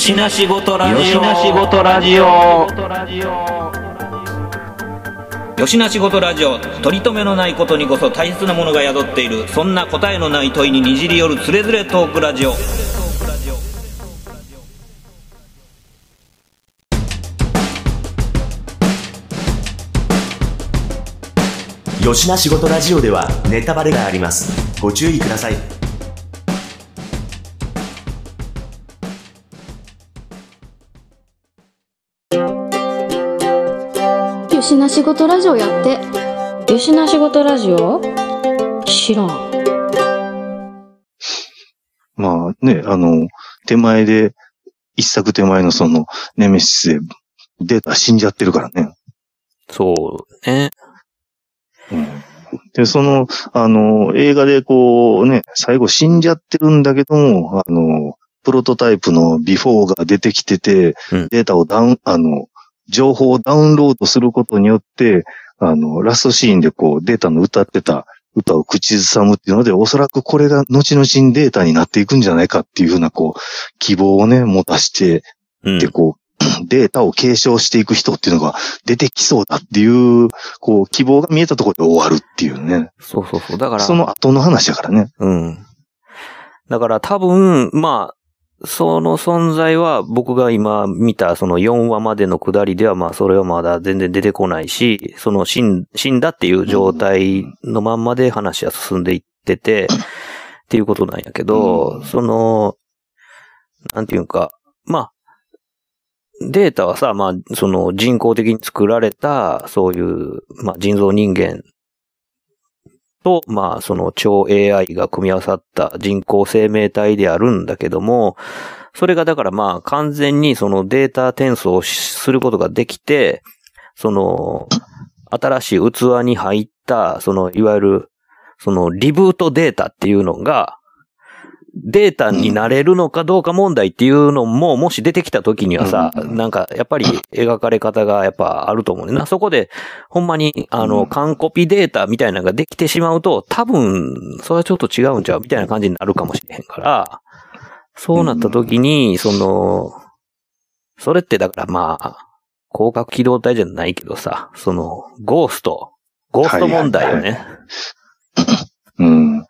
よしなしごとラジオ。よしなしごとラジオ。よしなしごとラジオ。取り留めのないことにこそ大切なものが宿っている。そんな答えのない問いににじり寄るつれづれトークラジオ。よしな仕事ラジオではネタバレがあります。ご注意ください。な仕事ラジオやってよしな仕事ラジオ？知らん。まあね、あの、手前で、一作手前のその、ネメシスで、データ死んじゃってるからね。そうね。うんで、その、あの、映画でこうね、最後死んじゃってるんだけども、あの、プロトタイプのビフォーが出てきてて、うんデータをダウン、あの、情報をダウンロードすることによって、あの、ラストシーンでこう、データの歌ってた歌を口ずさむっていうので、おそらくこれが後々にデータになっていくんじゃないかっていうふうな、こう、希望をね、持たして、うんで、こう、データを継承していく人っていうのが出てきそうだっていう、こう、希望が見えたところで終わるっていうね。そうそうそう。だから、その後の話だからね。うん。だから多分、まあ、その存在は僕が今見たその4話までの下りではまあそれはまだ全然出てこないし、その死ん死んだっていう状態のまんまで話は進んでいってて、っていうことなんやけど、うん。その、なんていうか、まあ、データはさ、まあ、その人工的に作られた、そういう、まあ人造人間と、まあ、その超 AI が組み合わさった人工生命体であるんだけども、それがだからまあ完全にそのデータ転送をすることができて、その、新しい器に入った、その、いわゆる、その、リブートデータっていうのが、データになれるのかどうか問題っていうのも、もし出てきた時にはさ、うんなんか、やっぱり描かれ方がやっぱあると思うねんな。そこで、ほんまに、あの、うん完コピデータみたいなのができてしまうと、多分、それはちょっと違うんちゃうみたいな感じになるかもしれへんから、そうなった時に、その、それってだからまあ、広角機動隊じゃないけどさ、その、ゴースト、ゴースト問題よね。うん。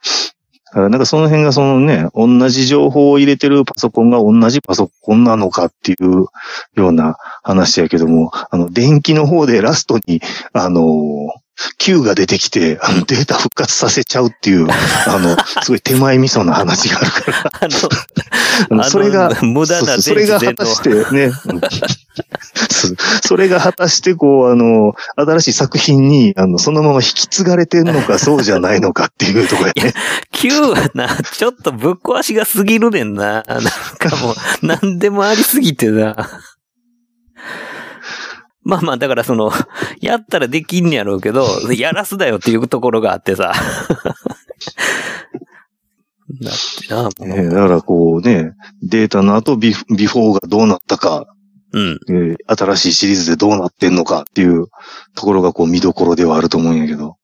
だからなんかその辺がそのね、同じ情報を入れてるパソコンが同じパソコンなのかっていうような話やけども、あの、電気の方でラストに、あの、Q が出てきて、あのデータ復活させちゃうっていう、あの、すごい手前味噌な話があるから。あの、それが、無駄なそれが果たしてね、それが果たしてこう、あの、新しい作品に、あの、そのまま引き継がれてんのか、そうじゃないのかっていうところやね。Q はな、ちょっとぶっ壊しが過ぎるねんな。なんかもう、なんでもありすぎてな。まあまあ、だからその、やったらできんねやろうけど、やらすだよっていうところがあってさ。だってな、もうねだからこうね、データの後ビフビフォーがどうなったか、うん。えー新しいシリーズでどうなってんのかっていうところがこう見どころではあると思うんやけど。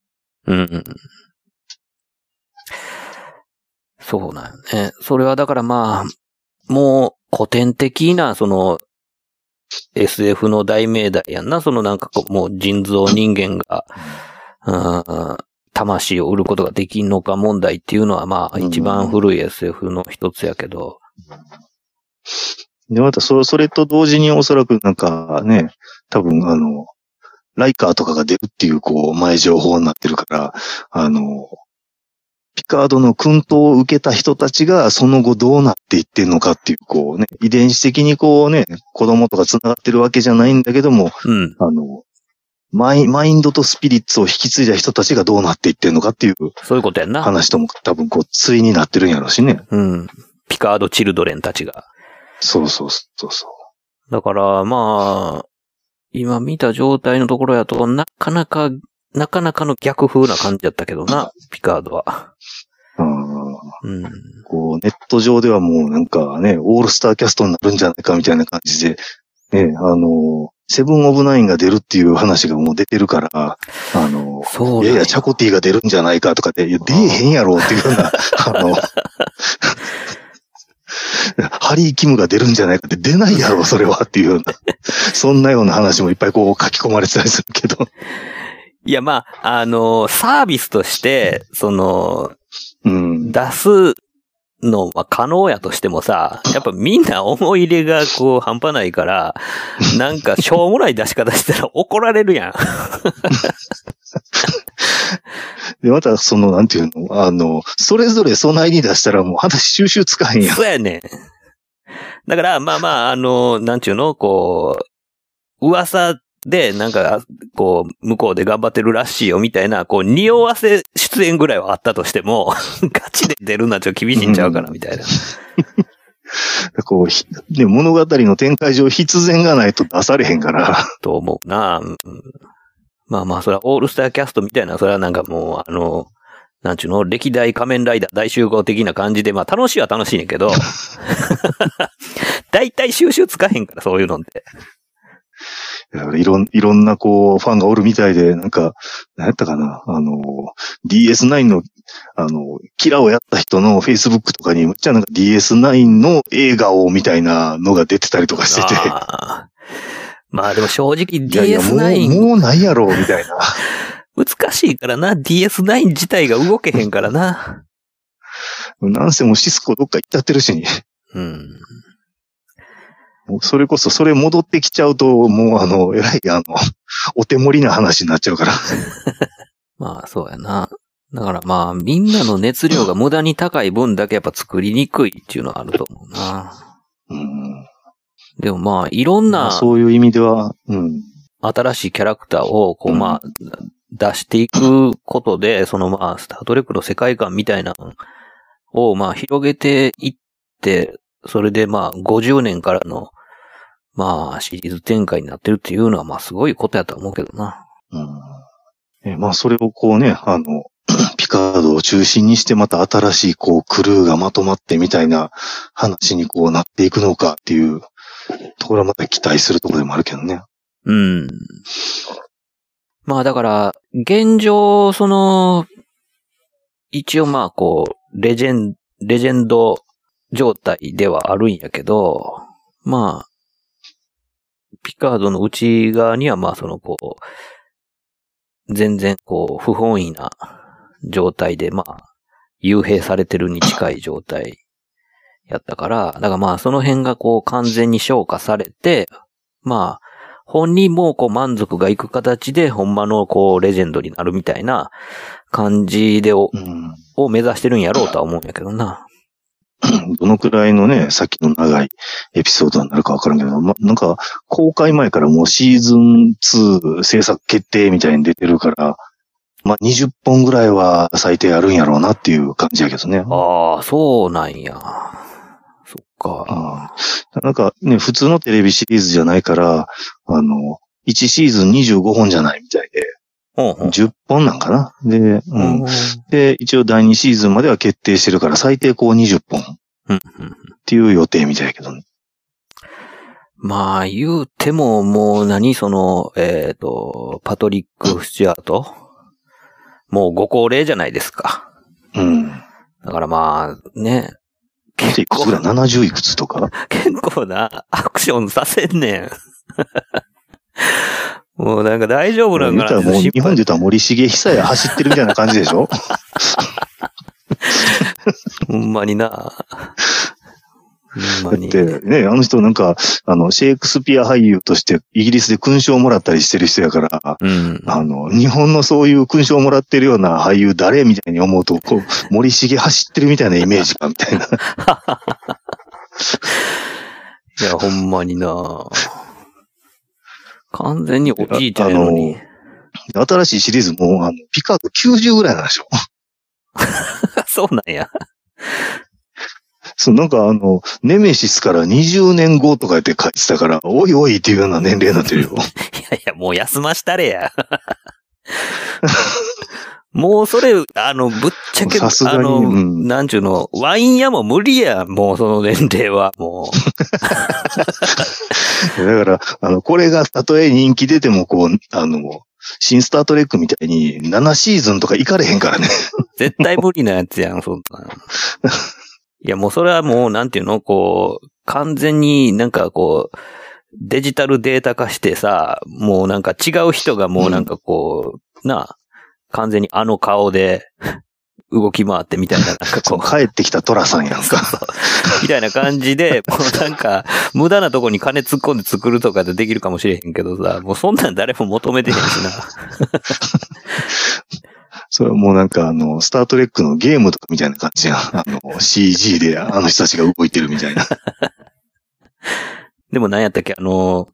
うんうん。そうなんよね。それはだからまあ、もう古典的な、その、SF の大命題やんな。そのなんかこう、もう人造人間が、うん魂を売ることができんのか問題っていうのはまあうん一番古い SF の一つやけど。で、またそ、それと同時におそらくなんかね、多分あの、ライカーとかが出るっていうこう前情報になってるから、あの、ピカードの薫陶を受けた人たちがその後どうなっていってんのかっていう、こうね、遺伝子的にこうね、子供とか繋がってるわけじゃないんだけども、うん。あの、マイマインドとスピリッツを引き継いだ人たちがどうなっていってんのかっていうそういうことやんな。話とも多分こう、対になってるんやろうしね。うん。ピカード・チルドレンたちが。そうそうそうそう。だから、まあ、今見た状態のところやと、なかなか、なかなかの逆風な感じだったけどな、ピカードは。うんうん。こう、ネット上ではもうなんかね、オールスターキャストになるんじゃないかみたいな感じで、ね、あの、セブンオブナインが出るっていう話がもう出てるから、あの、そういやいや、チャコティが出るんじゃないかとかで、いや、出えへんやろっていうような、あの、ハリー・キムが出るんじゃないかって出ないやろ、それはっていうような、そんなような話もいっぱいこう書き込まれてたりするけど。いや、まあ、あの、サービスとして、その、うん。出すのは可能やとしてもさ、やっぱみんな思い入れがこう半端ないから、なんかしょうもない出し方したら怒られるやん。で、またその、なんていうの、あの、それぞれ備えに出したらもう話収集つかへんやん。そうやねん。だから、まあまあ、あの、なんちゅうの、こう、噂で、なんか、こう、向こうで頑張ってるらしいよ、みたいな、こう、匂わせ出演ぐらいはあったとしても、ガチで出るのはちょっと厳しいんちゃうかな、みたいな。こう、ひね、物語の展開上必然がないと出されへんから。と思うな。うんまあまあ、それはオールスターキャストみたいな、それはなんかもう、あの、なんちゅうの、歴代仮面ライダー大集合的な感じで、まあ楽しいは楽しいねんけど、大体収集つかへんから、そういうのって。いろん、いろんなこう、ファンがおるみたいで、なんか、何やったかな、あの、DS9 の、あの、キラをやった人の Facebook とかに、むっちゃなんか DS9 の映画をみたいなのが出てたりとかしてて、あーまあでも正直いやいや、もう、DS9 もうないやろ、みたいな。難しいからな。DS9 自体が動けへんからな。なんせもうシスコどっか行っちゃってるし、うん。それこそ、それ戻ってきちゃうと、もうあの、えらい、あの、お手盛りな話になっちゃうから。まあそうやな。だからまあみんなの熱量が無駄に高い分だけやっぱ作りにくいっていうのはあると思うな。うんでもまあいろんまあなそういう意味では、うん。新しいキャラクターをこううんまあ出していくことで、そのまあスタートレックの世界観みたいなのをまあ広げていって、それでまあ50年からのまあシリーズ展開になってるっていうのはまあすごいことやと思うけどな。うんえまあ、それをこうね、あの、ピカードを中心にしてまた新しいこうクルーがまとまってみたいな話にこうなっていくのかっていうところはまた期待するところでもあるけどね。うん。まあだから、現状、その、一応まあこう、レジェン、レジェンド状態ではあるんやけど、まあ、ピカードの内側にはまあそのこう、全然こう、不本意な状態でまあ、幽閉されてるに近い状態やったから、だからまあその辺がこう完全に消化されて、まあ、本人もこう満足がいく形で、ほんまのこう、レジェンドになるみたいな感じでを、うん。を目指してるんやろうとは思うんやけどな。どのくらいのね、先の長いエピソードになるかわからんけど、ま、なんか、公開前からもうシーズン2制作決定みたいに出てるから、まあ、20本ぐらいは最低あるんやろうなっていう感じやけどね。ああ、そうなんや。そっか。うんなんかね、普通のテレビシリーズじゃないから、あの、1シーズン25本じゃないみたいで。10本なんかな。で、う。うんん。で、一応第2シーズンまでは決定してるから、最低こう20本っていう予定みたいやけどね。まあ、言うても、もう何その、えっ、と、パトリック・スチュアート？もうご高齢じゃないですか。うん。だからまあ、ね。でいくつぐらい ?70 いくつとか？結構なアクションさせんねん。もうなんか大丈夫なんかなもう、日本で言ったら森重久彌走ってるみたいな感じでしょ？ほんまにな。ほんまに。だってね、あの人なんか、あの、シェイクスピア俳優としてイギリスで勲章をもらったりしてる人やから、うん。あの、日本のそういう勲章をもらってるような俳優誰みたいに思うと、こう、森重走ってるみたいなイメージか、みたいな。いや、ほんまにな。完全におじいちゃんやのに。新しいシリーズも、あの、ピカード90ぐらいなんでしょそうなんや。そう、なんかあの、ネメシスから20年後とか言って書いてたから、おいおいっていうような年齢になってるよ。いやいや、もう休ましたれや。もうそれ、あの、ぶっちゃけ、あの、うんなんちゅうの、ワイン屋も無理や、もうその年齢は、も だから、あの、これがたとえ人気出ても、こう、あの、新スタートレックみたいに7シーズンとか行かれへんからね。う、絶対無理なやつやん、そんな。いや、もうそれはもう、なんていうの、こう、完全になんかこう、デジタルデータ化してさ、もうなんか違う人がもうなんかこう、なあ、完全にあの顔で動き回ってみたいな、なんかこう、帰ってきたトラさんやんか。みたいな感じで、もうなんか、無駄なとこに金突っ込んで作るとかでできるかもしれへんけどさ、もうそんなん誰も求めてへんしな。それはもうなんかあの、スタートレックのゲームとかみたいな感じやん。あの、CG であの人たちが動いてるみたいな。でも何やったっけあの、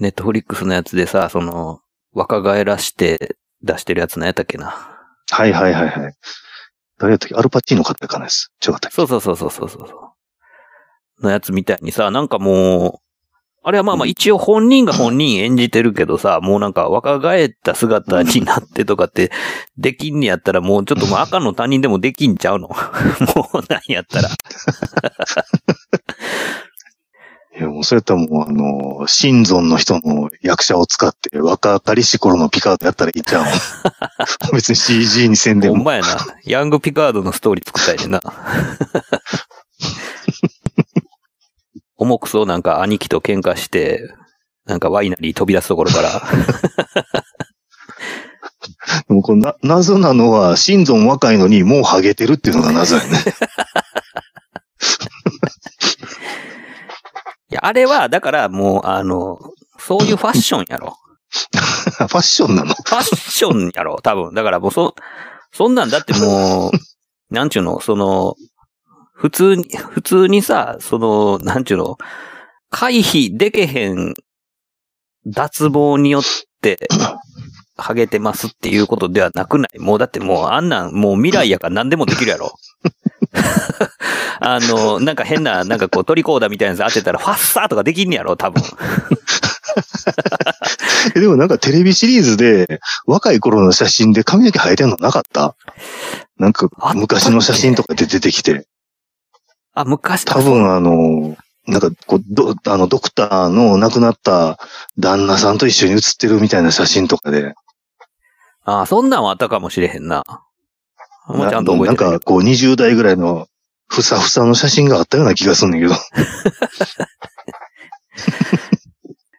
ネットフリックスのやつでさ、その、若返らして出してるやつ何やったっけな。はいはいはいはい。誰やったっけ？アルパチーノ買ったかなです。違ったっけ？そうそうそうそうそうそう。のやつみたいにさ、なんかもう、あれはまあまあ一応本人が本人演じてるけどさ、もうなんか若返った姿になってとかってできんねやったらもうちょっともう赤の他人でもできんちゃうの？もう何やったら。いや、もうそれやったらもうあの、新存の人の役者を使って若かりし頃のピカードやったらいいじゃん。別に CG にせんでも。ほんまやな。ヤングピカードのストーリー作ったいねんな。重くそうなんか兄貴と喧嘩して、なんかワイナリー飛び出すところから。でもこれな、謎なのは、新存若いのにもうハゲてるっていうのが謎やね。いや、あれは、だからもう、あの、そういうファッションやろ。ファッションなの？ファッションやろ、多分。だからもうそ、そんなんだってもう、なんちゅうの、その、普通に、普通にさ、その、なんちゅうの、回避でけへん脱毛によって、ハゲてますっていうことではなくないもうだってもうあんなん、もう未来やから何でもできるやろ。あの、なんか変な、なんかこうトリコーダーみたいなやつ当てたらファッサーとかできんねやろ、多分。えでもなんかテレビシリーズで若い頃の写真で髪の毛生えてんのなかった？なんか昔の写真とかで出てきて、あ、昔多分あの、なんかこう、ど、あの、ドクターの亡くなった旦那さんと一緒に写ってるみたいな写真とかで、ああ、そんなんはあったかもしれへんな。もうちゃんと覚えてるなんかこう20代ぐらいのふさふさの写真があったような気がすんねんけど。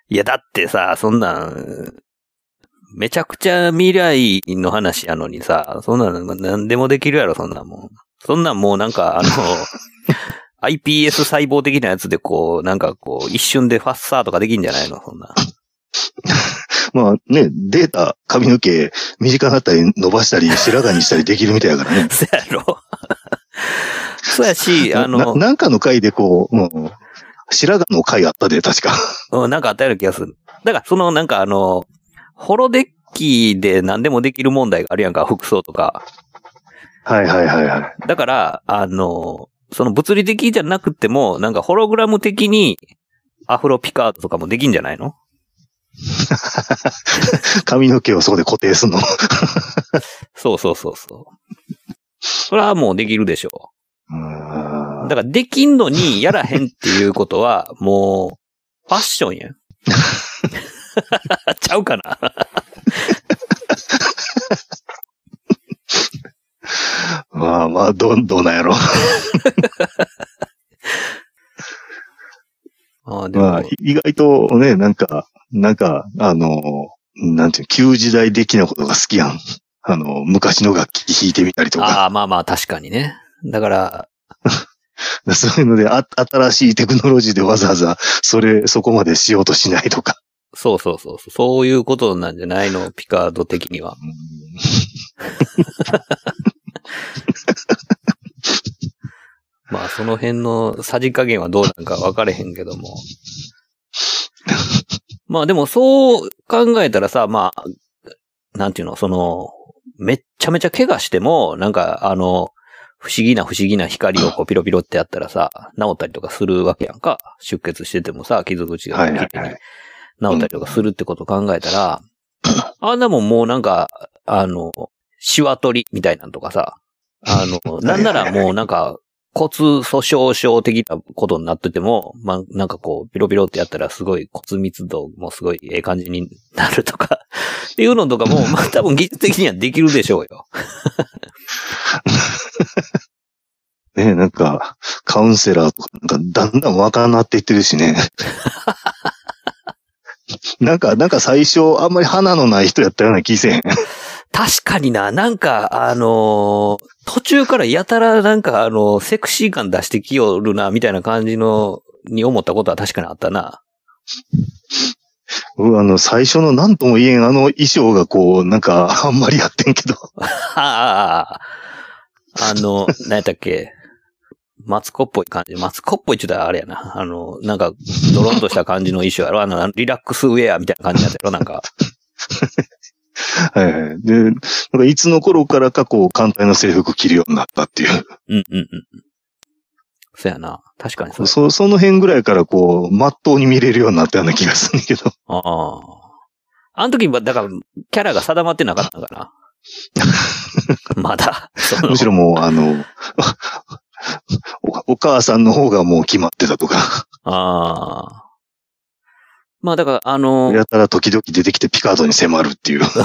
いや、だってさ、そんなん、めちゃくちゃ未来の話やのにさ、そんなん何でもできるやろ、そんなんもう。そんなんもうなんか、あの、iPS 細胞的なやつでこう、なんかこう、一瞬でファッサーとかできんじゃないのそんな。まあね、データ、髪の毛短くなったり伸ばしたり白髪にしたりできるみたいやからね。そやろ そうやし、あなの、なんかの回でこう、うん、白髪の回あったで、確か。うんなんかあったような気がする。だから、そのなんかあの、ホロデッキで何でもできる問題があるやんか、服装とか。はいはいはいはい。だから、あの、その物理的じゃなくても、なんかホログラム的にアフロピカードとかもできんじゃないの？髪の毛をそこで固定すんの？そうそうそうそう。それはもうできるでしょうんう。だからできんのにやらへんっていうことは、もう、ファッションやん。ちゃうかな？まあまあ、ど、どうなんやろ。ああでも、まあ、意外とね、なんか、なんか、あの、なんていう、旧時代的なことが好きやん。あの、昔の楽器弾いてみたりとか。ああ、まあまあ確かにね。だから、そういうので、あ、新しいテクノロジーでわざわざ、それ、そこまでしようとしないとか。そうそうそうそう。いうことなんじゃないの？ピカード的には。まあその辺のさじ加減はどうなんか分かれへんけども。まあでもそう考えたらさ、まあ、なんていうの、その、めっちゃめちゃ怪我しても、なんかあの、不思議な不思議な光をこう ピロピロってやったらさ、治ったりとかするわけやんか。出血しててもさ、傷口がはいはい綺麗にはい。治ったりとかするってことを考えたら、あんなもんもうなんか、あの、シワ取りみたいなんとかさ、あの、なんならもうなんか、骨粗鬆症的なことになってても、まあ、なんかこう、ピロピロってやったらすごい骨密度もすごいええ感じになるとか、っていうのとかも、まあ多分技術的にはできるでしょうよ。ねなんか、カウンセラーとか、なんかだんだん若なっていってるしね。なんか、なんか最初、あんまり花のない人やったような気せん。確かにな、なんか、あのー途中からやたらなんか、あの、セクシー感出してきよるな、みたいな感じの、に思ったことは確かにあったな。うんあの、最初の何とも言えんあの衣装がこう、なんか、あんまりやってんけど。あの、何やったっけ？マツコっぽい感じ。マツコっぽいって言ったらあれやな。あの、なんか、ドロンとした感じの衣装やろ。あの、リラックスウェアみたいな感じのやつやろ。なんか。はいはい。で、なんかいつの頃からかこう、艦隊の制服着るようになったっていう。うんうんうん。そやな。確かにそう。そ、その辺ぐらいからこう、まっとうに見れるようになったような気がするんだけど。ああ。あの時は、だから、キャラが定まってなかったのかな。まだ。むしろもう、あの、おお母さんの方がもう決まってたとか、ああ。まあだから、あの、やたら時々出てきてピカードに迫るっていう。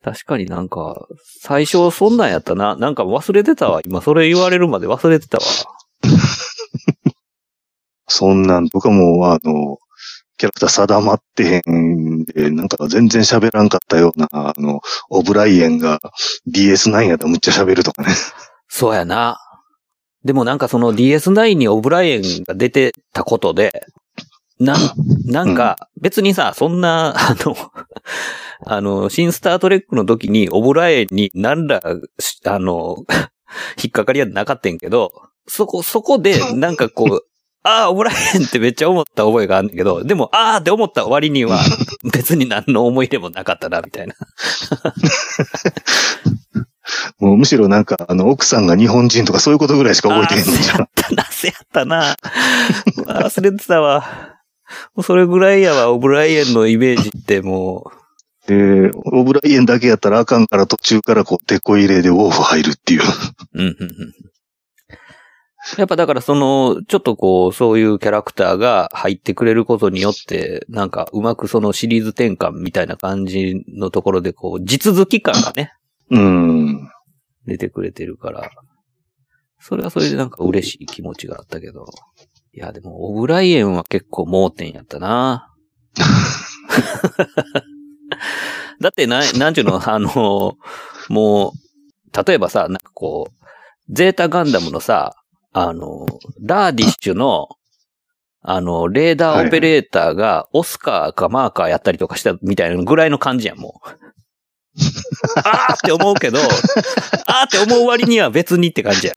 確かになんか、最初そんなんやったな。なんか忘れてたわ。今それ言われるまで忘れてたわ。そんなんとかも、あの、キャラクター定まってへんで、なんか全然喋らんかったような、あの、オブライエンが DS9 やったらむっちゃ喋るとかね。そうやな。でもなんかその DS9 にオブライエンが出てたことで、なん、なんか別にさ、そんな、あの、あの、新スタートレックの時にオブライエンに何ら、しあの、引っかかりはなかったんけど、そこ、そこでなんかこう、ああ、オブライエンってめっちゃ思った覚えがあるんだけど、でも、ああって思った割には、別に何の思い出もなかったな、みたいな。もうむしろなんか、あの、奥さんが日本人とかそういうことぐらいしか覚えてへんのじゃん。ったな、せやったな。忘れてたわ。もうそれぐらいやわ、オブライエンのイメージっても で、オブライエンだけやったらあかんから途中からこう、テこ入れでウォーフ入るっていう。う、うん、うん、うん。やっぱだからその、ちょっとこう、そういうキャラクターが入ってくれることによって、なんかうまくそのシリーズ転換みたいな感じのところでこう、地続き感がね、うん。出てくれてるから、それはそれでなんか嬉しい気持ちがあったけど。いや、でも、オブライエンは結構盲点やったな。だってな、なんちゅうの、あの、もう、例えばさ、なんかこう、ゼータガンダムのさ、あの、ラーディッシュの、あの、レーダーオペレーターがオスカーかマーカーやったりとかしたみたいなぐらいの感じやん、もう。あーって思うけど、あーって思う割には別にって感じや。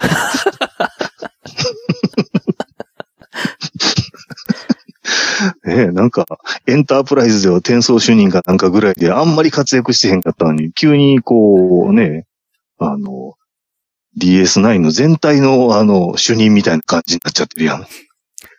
ね え、なんか、エンタープライズでは転送主任かなんかぐらいであんまり活躍してへんかったのに、急にこうね、あの、DS9 の全体のあの、主任みたいな感じになっちゃってるやん。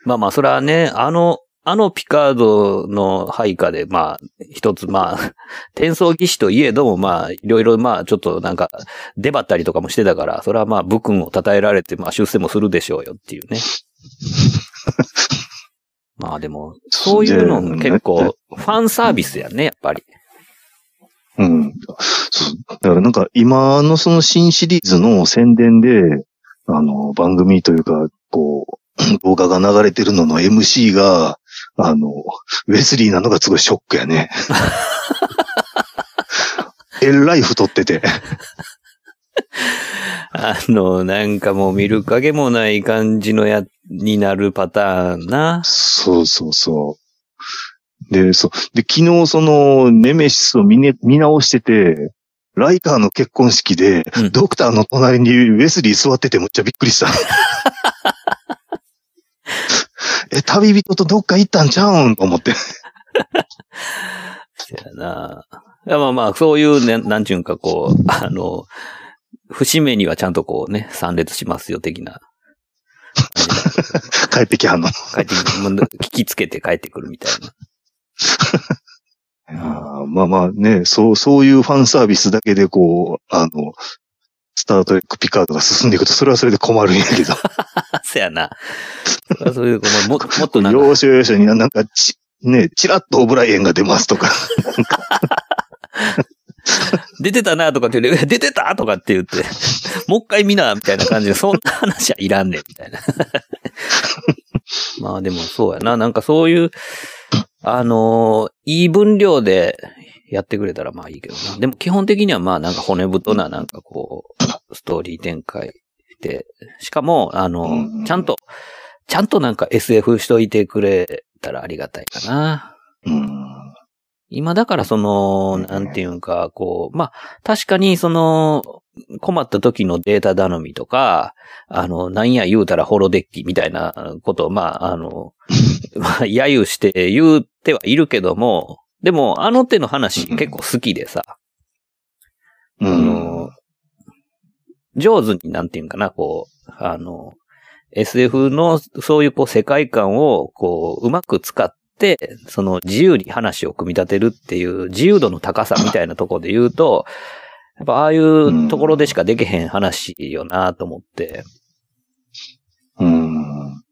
まあまあ、それはね、あの、あのピカードの配下で、まあ、一つ、まあ、転送技師といえども、まあ、いろいろ、まあ、ちょっとなんか、出張ったりとかもしてたから、それはまあ、武君を称えられて、まあ、出世もするでしょうよっていうね。まあでも、そういうの結構、ファンサービスやね、やっぱり。うん。だからなんか今のその新シリーズの宣伝で、あの、番組というか、こう、動画が流れてるのの MC が、あの、ウェスリーなのがすごいショックやね。えらい太ってて。あの、なんかもう見る影もない感じのや、になるパターンな。そうそうそう。で、そう。で、昨日その、ネメシスを見,、ね、見直してて、ライカーの結婚式で、うんドクターの隣にウェスリー座っててむっちゃびっくりした。え、旅人とどっか行ったんちゃうんと思って。そやな。いやまあまあ、そういうね、なんちゅうんかこう、あの、節目にはちゃんとこうね、参列しますよ、的な。帰ってきはんの。帰ってき聞きつけて帰ってくるみたいな。あーまあまあね、そう、そういうファンサービスだけでこう、あの、スタートレックピカードが進んでいくと、それはそれで困るんやけど。そやな。それはそれでこうもももっとなんか、要所要所になんかち、ね、チラッとオブライエンが出ますとか。出てたなとかって言う出てたとかって言って、もう一回見な、みたいな感じで、そんな話はいらんねん、みたいな。まあでもそうやな。なんかそういう、あのーいい分量でやってくれたらまあいいけどな。でも基本的にはまあなんか骨太ななんかこう、ストーリー展開で、しかも、あのうんちゃんと、ちゃんとなんか SF しといてくれたらありがたいかな。うん。今だからその、なんていうんか、こう、まあ、確かにその、困った時のデータ頼みとか、あの、なんや言うたらホロデッキみたいなことを、まあ、あの、まあ、揶揄して言うてはいるけども、でも、あの手の話結構好きでさ、うあの、上手になんていうんかな、こう、あの、SF のそういうこう世界観をこううまく使って、その自由に話を組み立てるっていう自由度の高さみたいなところで言うと、やっぱああいうところでしかできへん話よなと思って。うん。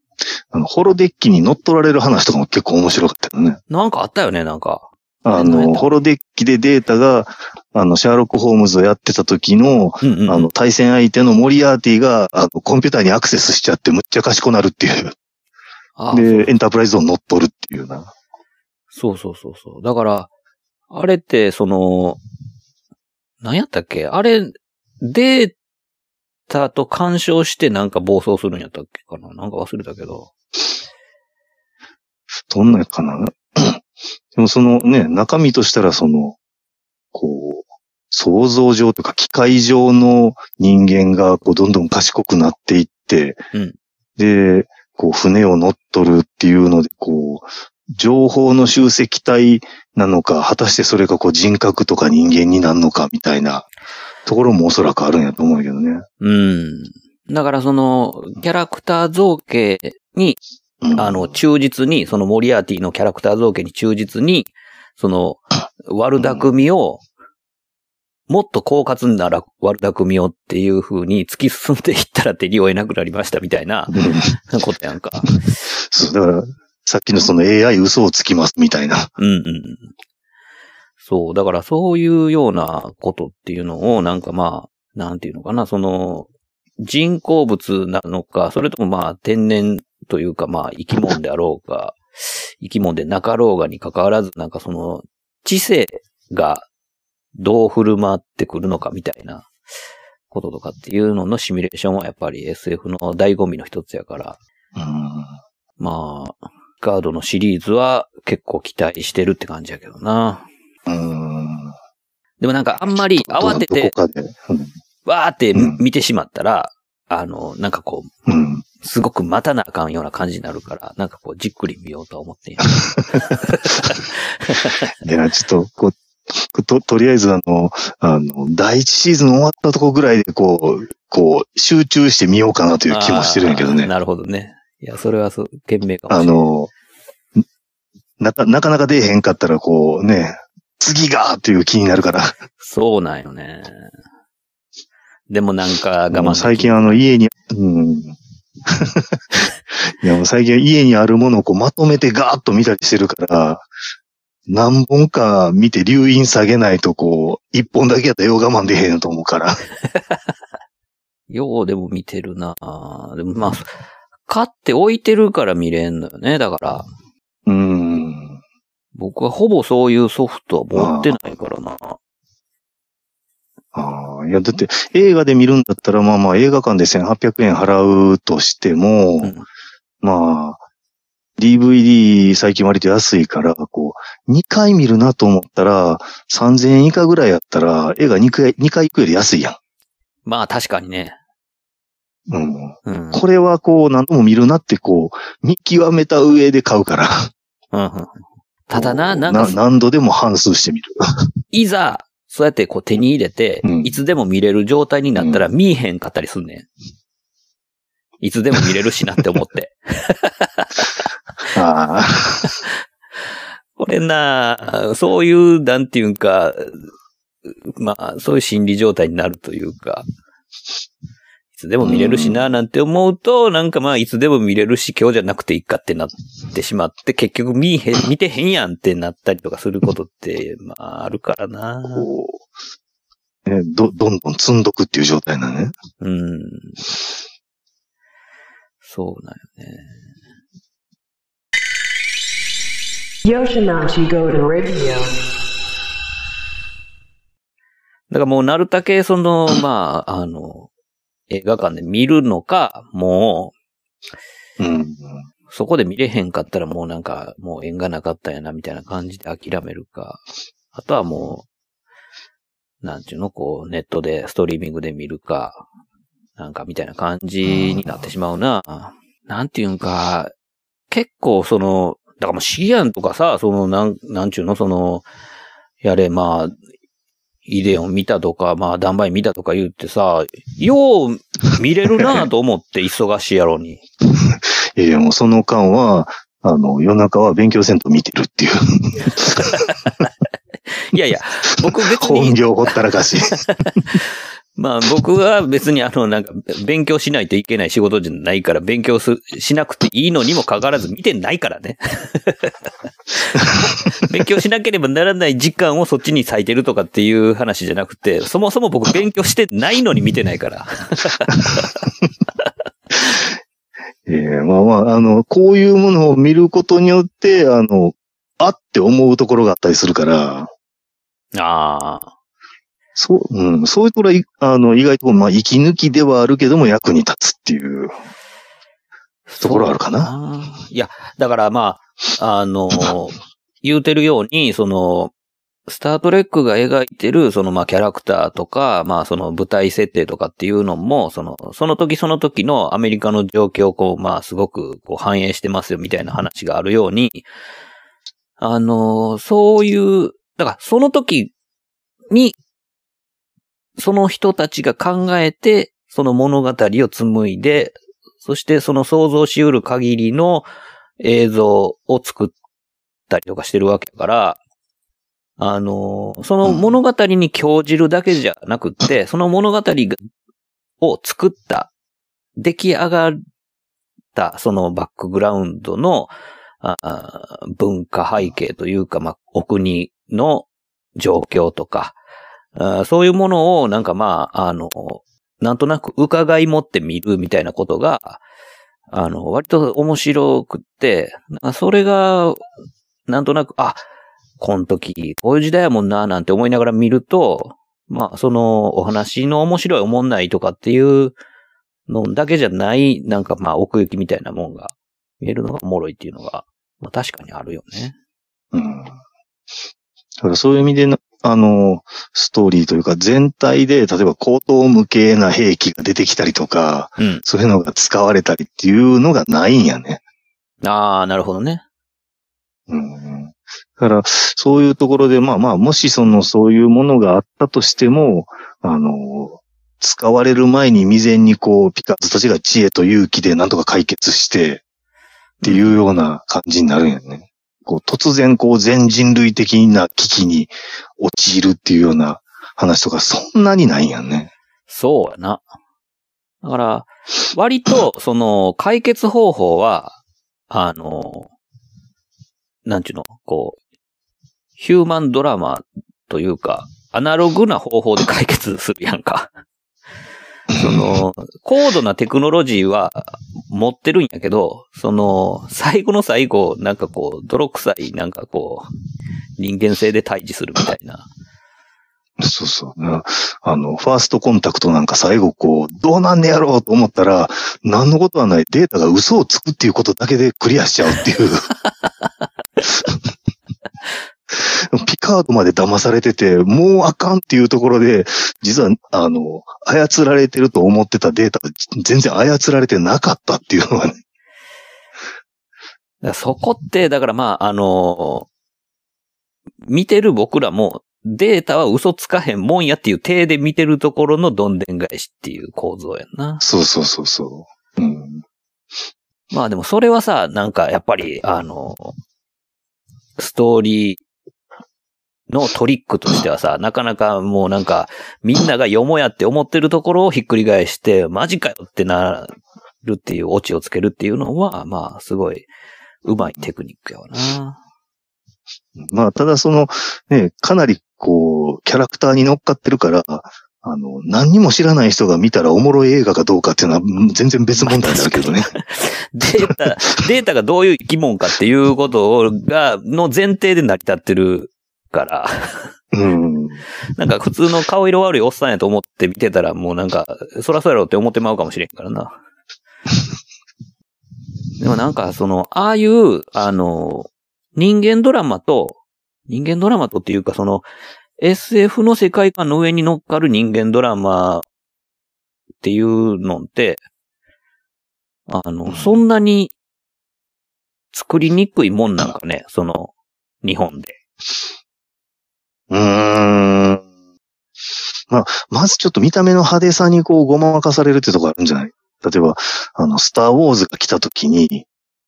あの、ホロデッキに乗っ取られる話とかも結構面白かったよね。なんかあったよね、なんか。あの、ホロデッキでデータが、あの、シャーロック・ホームズをやってた時の、うんうんうん。あの、対戦相手のモリアーティが、あの、コンピューターにアクセスしちゃってむっちゃ賢くなるっていう。ああで、エンタープライズを乗っ取るっていうな。そうそうそうそう。だから、あれって、その、何やったっけ？あれ、データと干渉してなんか暴走するんやったっけかな？なんか忘れたけど。どんなやつかな？でもそのね、中身としたらその、こう、想像上とか機械上の人間がこうどんどん賢くなっていって、うんで、こう船を乗っ取るっていうので、こう、情報の集積体なのか、果たしてそれがこう人格とか人間になるのかみたいなところもおそらくあるんやと思うけどね。うん。だからその、キャラクター造形に、うんあの、忠実に、そのモリアーティのキャラクター造形に忠実に、その、悪巧みを、もっと狡猾なら悪巧みをっていう風に突き進んでいったら手に負えなくなりましたみたいなうんことやんか。そう、だから、さっきのその AI 嘘をつきますみたいな。うんうんうん。そう、だからそういうようなことっていうのを、なんかまあ、なんていうのかな、その、人工物なのか、それともまあ天然というかまあ生き物であろうか、生き物でなかろうがに関わらず、なんかその、知性がどう振る舞ってくるのかみたいなこととかっていうののシミュレーションはやっぱり SF の醍醐味の一つやから、うんまあ、ガードのシリーズは結構期待してるって感じやけどな。うん。でもなんかあんまり慌てて。うんわーってうん見てしまったら、あの、なんかこう、うん。すごく待たなあかんような感じになるから、なんかこう、じっくり見ようとは思っている。いや、ちょっと、こう、と、とりあえずあの、あの、第一シーズン終わったとこぐらいで、こう、こう、集中してみようかなという気もしてるんやけどね。なるほどね。いや、それはそう、賢明かもしれない。あの、なか、なかなか出えへんかったら、こうね、次がっていう気になるから。そうなんよね。でもなんか我慢最近あの、家に、うん。いや、もう最近家にあるものをこうまとめてガーッと見たりしてるから、何本か見て留飲下げないとこう、一本だけやったらよう我慢でへんと思うから。ようでも見てるなでもまあ、買って置いてるから見れんのよね。だから、うん。僕はほぼそういうソフトは持ってないからな。ああ、いや、だって映画で見るんだったら、まあまあ映画館で1800円払うとしても、うんまあ、DVD 最近割と安いから、こう、2回見るなと思ったら、3000円以下ぐらいやったら、映画2回、2回行くより安いやまあ確かにね。ん。うん。うん。これはこう、何度も見るなってこう、見極めた上で買うから。うんうんただな、なんか、何度でも反数してみる。いざ、そうやってこう手に入れて、うんいつでも見れる状態になったら見えへんかったりすんねん。いつでも見れるしなって思って。ああ。これな、そういう、なんていうんか、まあ、そういう心理状態になるというか、いつでも見れるしな、なんて思うと、なんかまあ、いつでも見れるし、今日じゃなくていいかってなってしまって、結局見えへん、見てへんやんってなったりとかすることって、まあ、あるからな。こうね、ど、どんどん積んどくっていう状態なのね。うん。そうなんよね。Yoshinashi Go to Radio. だからもうなるだけその、まあ、あの、映画館で見るのか、もうん。う、そこで見れへんかったらもうなんか、もう縁がなかったんやな、みたいな感じで諦めるか。あとはもう、なんちゅうの、こう、ネットで、ストリーミングで見るか、なんかみたいな感じになってしまうな。なんていうんか、結構その、だからもうシアンとかさ、その、なん、なんちゅうの、その、やれ、まあ、イデオン見たとか、まあ、ダンバイ見たとか言ってさ、よう見れるなと思って 忙しいやろに。いやいや、もうその間は、あの、夜中は勉強せんと見てるっていう、いやいや、僕別本に、業ほったらかし。まあ僕は別にあの、なんか、勉強しないといけない仕事じゃないから、勉強す、しなくていいのにもかかわらず見てないからね。勉強しなければならない時間をそっちに割いてるとかっていう話じゃなくて、そもそも僕勉強してないのに見てないから。ええまあまあ、あの、こういうものを見ることによって、あの、あって思うところがあったりするから、ああ。そう、うん、そういうところは、いあの、意外と、まあ、息抜きではあるけども役に立つっていう。ところあるかな。いや、だからまあ、あの、言うてるように、その、スタートレックが描いてる、そのまあキャラクターとか、まあその舞台設定とかっていうのも、その、その時その時のアメリカの状況をこう、まあすごくこう反映してますよみたいな話があるように、あの、そういう、だからその時に、その人たちが考えて、その物語を紡いで、そしてその想像し得る限りの映像を作ったりとかしてるわけだから、あの、その物語に興じるだけじゃなくって、その物語がを作った、出来上がった、そのバックグラウンドの文化背景というか、まあ、お国の状況とか、そういうものをなんかまあ、あの、なんとなく伺い持ってみるみたいなことが、あの、割と面白くって、それが、なんとなく、あ、この時、こういう時代やもんな、なんて思いながら見ると、まあ、その、お話の面白い、おもんないとかっていうのだけじゃない、なんかまあ、奥行きみたいなもんが見えるのがおもろいっていうのが、まあ確かにあるよね。うん。そういう意味で、あの、ストーリーというか全体で、例えば高等無形な兵器が出てきたりとか、うん。そういうのが使われたりっていうのがないんやね。ああ、なるほどね。うん。だから、そういうところで、まあまあ、もしその、そういうものがあったとしても、あの、使われる前に未然にこう、ピカーズたちが知恵と勇気でなんとか解決して、っていうような感じになるんやね。こう、突然こう、全人類的な危機に陥るっていうような話とか、そんなにないんやね。そうやな。だから、割と、その、解決方法は、あの、なんちゅうの、こう、ヒューマンドラマというか、アナログな方法で解決するやんか。その、高度なテクノロジーは持ってるんやけど、その、最後の最後、なんかこう、泥臭い、なんかこう、人間性で対峙するみたいな。そうそう。なあの、ファーストコンタクトなんか最後こう、どうなんねやろうと思ったら、何のことはないデータが嘘をつくっていうことだけでクリアしちゃうっていう。ピカードまで騙されてて、もうあかんっていうところで、実は、あの、操られてると思ってたデータが全然操られてなかったっていうのがね。そこって、だからまあ、あの見てる僕らも、データは嘘つかへんもんやっていう体で見てるところのどんでん返しっていう構造やんな。そうそうそうそう。うん。まあでもそれはさ、なんかやっぱり、あのストーリーのトリックとしてはさ、なかなかもうなんか、みんながよもやって思ってるところをひっくり返して、マジかよってなるっていうオチをつけるっていうのは、まあすごい、うまいテクニックやわな。まあ、ただその、ね、かなりこう、キャラクターに乗っかってるから、あの、何にも知らない人が見たらおもろい映画かどうかっていうのはうん全然別問題になるけどね。データ、データがどういう生き物かっていうことが、の前提で成り立ってるから、うん。なんか普通の顔色悪いおっさんやと思って見てたらもうなんか、そらそうやろって思ってまうかもしれんからな。でもなんかその、ああいう、あの、人間ドラマと、人間ドラマとっていうかその、SF の世界観の上に乗っかる人間ドラマっていうのって、あの、そんなに作りにくいもんなんかね、その、日本で。うーん。まあ、まずちょっと見た目の派手さにこうごまかされるってとこあるんじゃない？例えば、あの、スターウォーズが来た時に、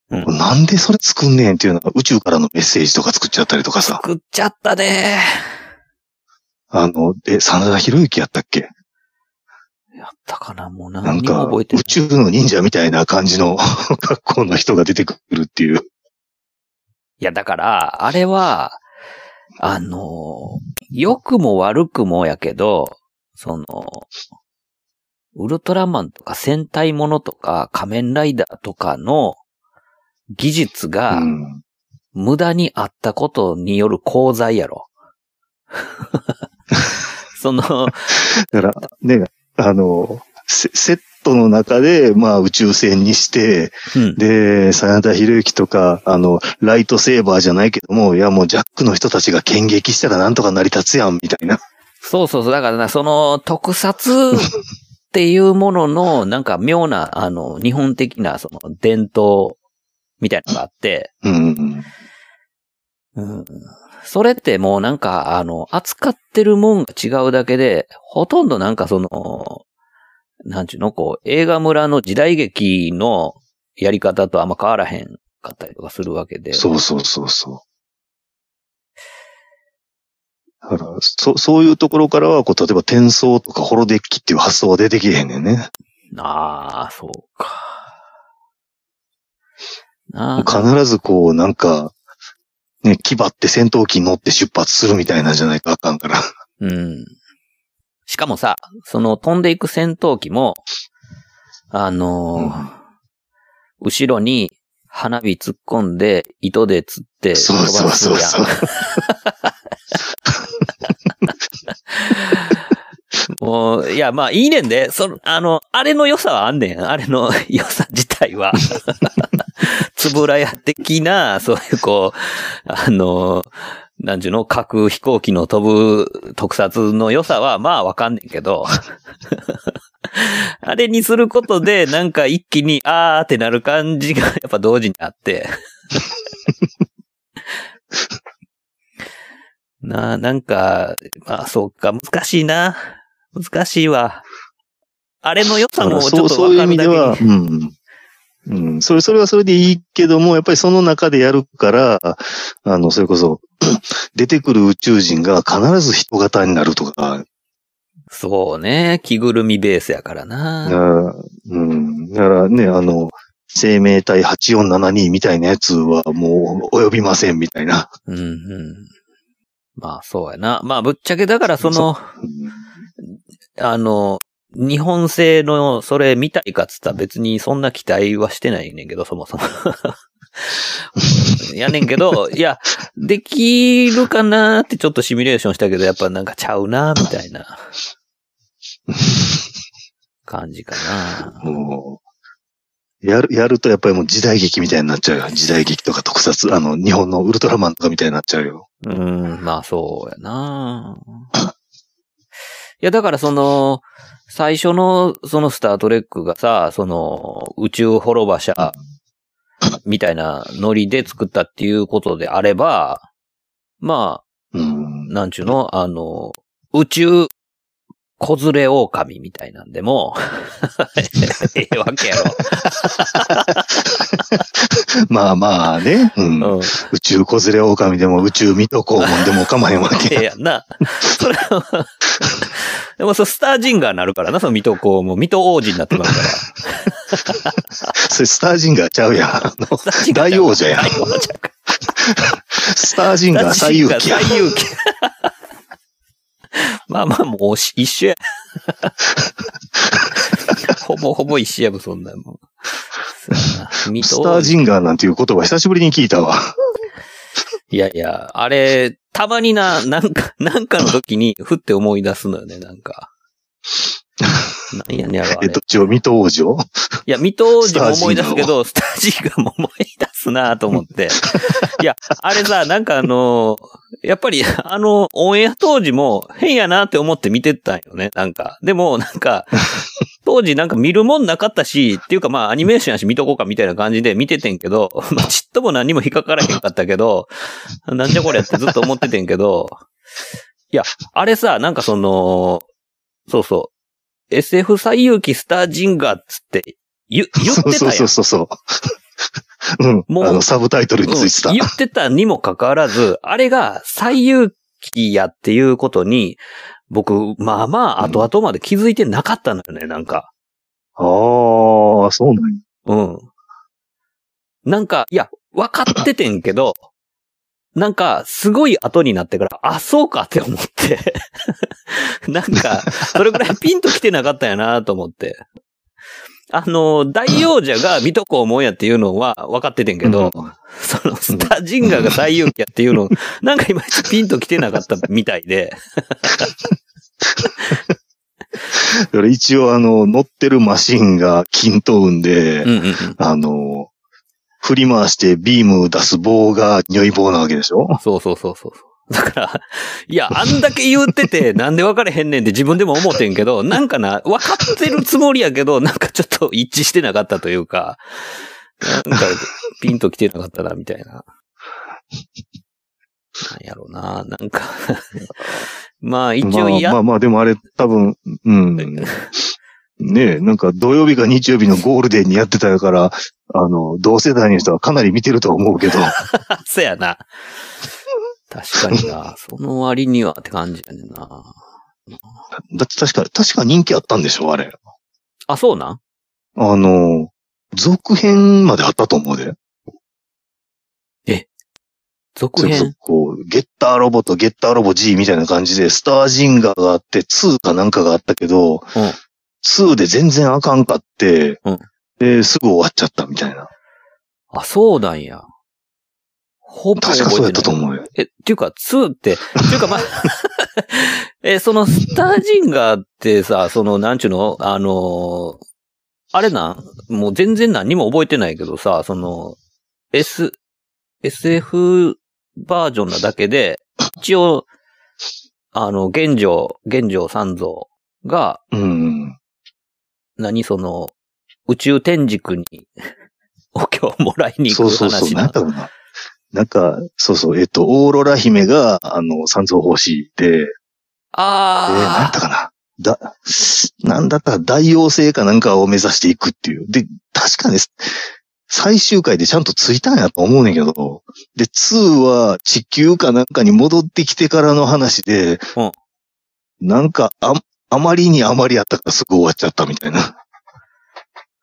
うんなんでそれ作んねんっていうのが宇宙からのメッセージとか作っちゃったりとかさ。作っちゃったねあの、え、真田広之やったっけ？やったかなもうな何にもんか、覚えてない。宇宙の忍者みたいな感じの 格好の人が出てくるっていう。いや、だから、あれは、あの、良くも悪くもやけど、その、ウルトラマンとか戦隊ものとか仮面ライダーとかの技術うがん。無駄にあったことによる功罪やろ。その、だから、ね、あの、セセットの中で、まあ宇宙船にして、うんで、真田広之とか、あの、ライトセーバーじゃないけども、いやもうジャックの人たちが剣撃したらなんとか成り立つやん、みたいな。そうそうそう。だからな、その特撮っていうものの、なんか妙な、あの、日本的な、その伝統みたいなのがあって、うん。うん。それってもうなんか、あの、扱ってるもんが違うだけで、ほとんどなんかその、なんちゅうの、こう、映画村の時代劇のやり方とあんま変わらへんかったりとかするわけで。そうそうそうそう。だから、そ、そういうところからは、こう、例えば転送とかホロデッキっていう発想は出てきへんねんね。ああ、そうか。なあ。必ずこう、なんか、ね、気張って戦闘機に乗って出発するみたいなんじゃないとあかんから。うん。しかもさ、その飛んでいく戦闘機も、あのー後ろに花火突っ込んで、糸で釣ってそうそうそうそう。もう、いや、まあいいねんで、その、あの、あれの良さはあんねん。あれの 良さ自体は。つぶらや的な、そういうこう、あの、なんちゅうの、核飛行機の飛ぶ特撮の良さは、まあわかんねんけど、あれにすることで、なんか一気に、あーってなる感じが、やっぱ同時にあって。なあ、なんか、まあそうか、難しいな。難しいわ。あれの良さもちょっとそう、いうわかるだけ意味では、うん。うん。それ、それはそれでいいけども、やっぱりその中でやるから、あの、それこそ、出てくる宇宙人が必ず人型になるとか、そうね。着ぐるみベースやからだな。だからね、あの、生命体8472みたいなやつはもう及びませんみたいな。うんうん。まあそうやな。まあぶっちゃけだからその、あの、日本製のそれ見たいかっつったら別にそんな期待はしてないねんけど、そもそも。やねんけど、いや、できるかなーってちょっとシミュレーションしたけど、やっぱなんかちゃうなーみたいな感じかな。もう、やる、やるとやっぱりもう時代劇みたいになっちゃうよ。時代劇とか特撮、あの、日本のウルトラマンとかみたいになっちゃうよ。うん、まあそうやな。いや、だからその、最初のそのスタートレックがさ、その宇宙滅場者みたいなノリで作ったっていうことであれば、まうんあ、。なんちゅうの、あの、宇宙子連れ狼みたいなんでも、ええわけやまあまあね。うん。ろ。うん。宇宙子連れ狼でも宇宙水戸黄門でも構へんわええけ。やんな。それは、でもそう、スタージンガーになるからな、その水戸黄門、水戸王子になってますから。それスタージンガーちゃうやん。大王者やん。スタージンガー最有機や。最有機。まあまあもうし一緒や。ほぼほぼ一緒やもん、そんなんもん。そうやな水戸スタージンガーなんていう言葉久しぶりに聞いたわ。いやいや、あれ、たまにな、なんか、なんかの時に、ふって思い出すのよね、なんか。なんやねんやろ。えっと、一応、水戸王女いや、水戸王子も思い出すけど、スタージーも思い出すなと思って。いや、あれさ、なんかあのやっぱり、あの、オンエア当時も変やなって思って見てたんよね、なんか。でも、なんか、当時なんか見るもんなかったし、っていうかまあアニメーションやし見とこうかみたいな感じで見ててんけど、まあちっとも何にも引っかからへんかったけど、なんじゃこれってずっと思っててんけど、いや、あれさ、なんかその、そうそう、SF 最遊記スタージンガーっつって、言、言ってたやん。そうそうそうそう。うん。もうあの、サブタイトルについてた。うん言ってたにもかかわらず、あれが最有機やっていうことに、僕、まあまあ、後々まで気づいてなかったのよね、なんか。ああ、そうなんや。うん。なんか、いや、分かっててんけど、なんか、すごい後になってから、あ、そうかって思って。なんか、それぐらいピンと来てなかったんやなと思って。あの、大王者が水戸黄門やっていうのは分かっててんけど、うんそのスタージンガーが最有機やっていうの、なんかいまいちピンと来てなかったみたいで。一応、あの、乗ってるマシンが均等運で、うんうんうん。あの、振り回してビーム出す棒が如意棒なわけでしょ？そうそうそうそう。だから、いや、あんだけ言ってて、なんで分かれへんねんって自分でも思ってんけど、なんかな、分かってるつもりやけど、なんかちょっと一致してなかったというか、なんか、ピンと来てなかったな、みたいな。なんやろうな、なんか、まあ一応や、まあまあまあ、でもあれ多分、うん。ねえ、なんか土曜日か日曜日のゴールデンにやってたから、あの、同世代の人はかなり見てると思うけど、そうやな。確かにな、その割にはって感じやねんな。だって確か、確か人気あったんでしょあれ。あ、そうなん？あの、続編まであったと思うで。続編？こう、ゲッターロボとゲッターロボ G みたいな感じで、スタージンガーがあって、2かなんかがあったけど、うん2で全然あかんかって、うんで、すぐ終わっちゃったみたいな。あ、そうなんや。ほぼ確かそうやったと思うよ。え、っていうか、2って、っていうかまあ、え、そのスタージンガーってさ、その、なんちゅうの？あのーあれなん？もう全然何にも覚えてないけどさ、その、S、SF バージョンなだけで、一応、あの、現状、現状三蔵が、うん。何？その、宇宙天竺に、お経をもらいに行くそうそうそう。話ななんだろうな。なんか、そうそう、えっと、オーロラ姫が、あの、三蔵法師で、えー、何やあったかな。だ、なんだったか大王星かなんかを目指していくっていう。で、確かね、最終回でちゃんとついたんやと思うねんけど、で、2は地球かなんかに戻ってきてからの話で、うんなんか、あ、あまりにあまりやったからすぐ終わっちゃったみたいな。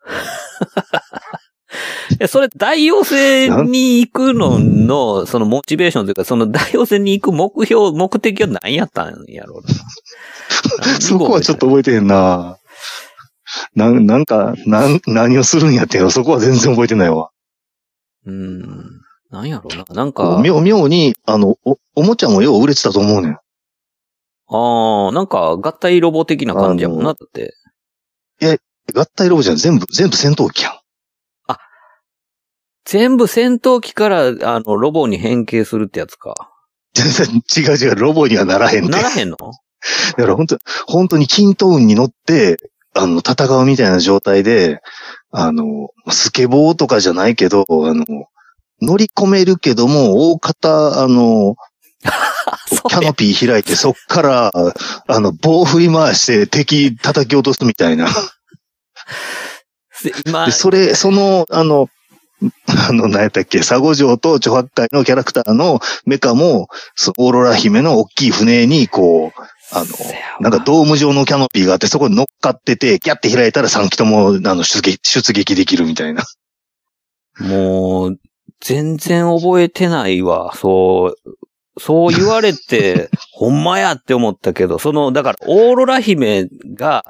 え、それ、大王星に行くのの、そのモチベーションというか、その大王星に行く目標、目的は何やったんやろうな。そこはちょっと覚えてへんな。なん、なんか、なん、何をするんやっていうの、そこは全然覚えてないわ。うん。なんやろうな。なんか、妙妙に、あの、お、おもちゃもよう売れてたと思うねん。ああ、なんか、合体ロボ的な感じやもんな、だって。合体ロボじゃん全部、全部戦闘機やん。全部戦闘機から、あの、ロボに変形するってやつか。全然違う違う、ロボにはならへんならへんの？から本当本当に均等運に乗って、あの、戦うみたいな状態で、あの、スケボーとかじゃないけど、あの、乗り込めるけども、大方、あの、キャノピー開いて、そっから、あの、棒振り回して敵叩き落とすみたいな。今 で、、それ、その、あの、あの、何やったっけ、佐護城と著白海のキャラクターのメカも、そのオーロラ姫の大きい船に、こう、あの、なんかドーム状のキャノピーがあって、そこに乗っかってて、ギャって開いたら3機とも、あの、出撃、出撃できるみたいな。もう、全然覚えてないわ。そう、そう言われて、ほんまやって思ったけど、その、だから、オーロラ姫が、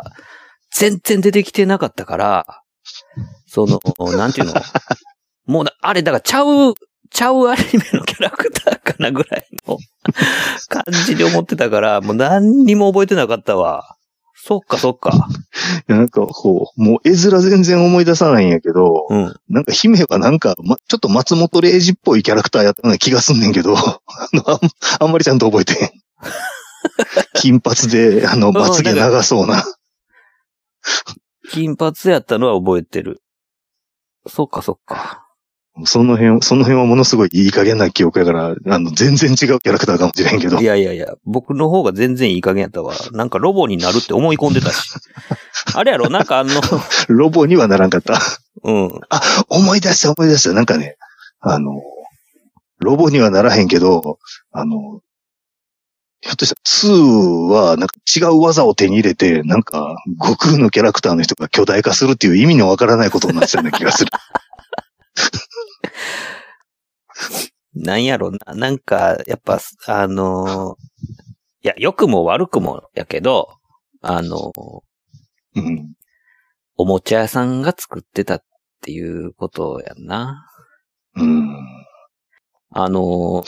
全然出てきてなかったから、その、なんていうの？もうだ、あれ、だから、ちゃう、ちゃうアニメのキャラクターかなぐらいの 感じで思ってたから、もう何にも覚えてなかったわ。そっかそっか。いやなんかこう、もう絵面全然思い出さないんやけど、うん。なんか姫はなんか、ま、ちょっと松本零士っぽいキャラクターやったような気がすんねんけど、あの、あんあんまりちゃんと覚えてへん。金髪で、あの、まつげ長そうな。金髪やったのは覚えてる。そっかそっか。その辺、その辺はものすごいいい加減な記憶やから、あの、全然違うキャラクターかもしれんけどい。やいやいや、僕の方が全然いい加減やったわ。なんかロボになるって思い込んでたし。あれやろなんかあの、ロボにはならんかった。うん。思い出した思い出した。なんかね、あの、ロボにはならへんけど、あの、ひょっとしたら2はなんか違う技を手に入れて、なんか、悟空のキャラクターの人が巨大化するっていう意味のわからないことになってたような気がする。なんやろな。なんか、やっぱ、あのいや、良くも悪くもやけど、あのうん。おもちゃ屋さんが作ってたっていうことやんな。うん。あの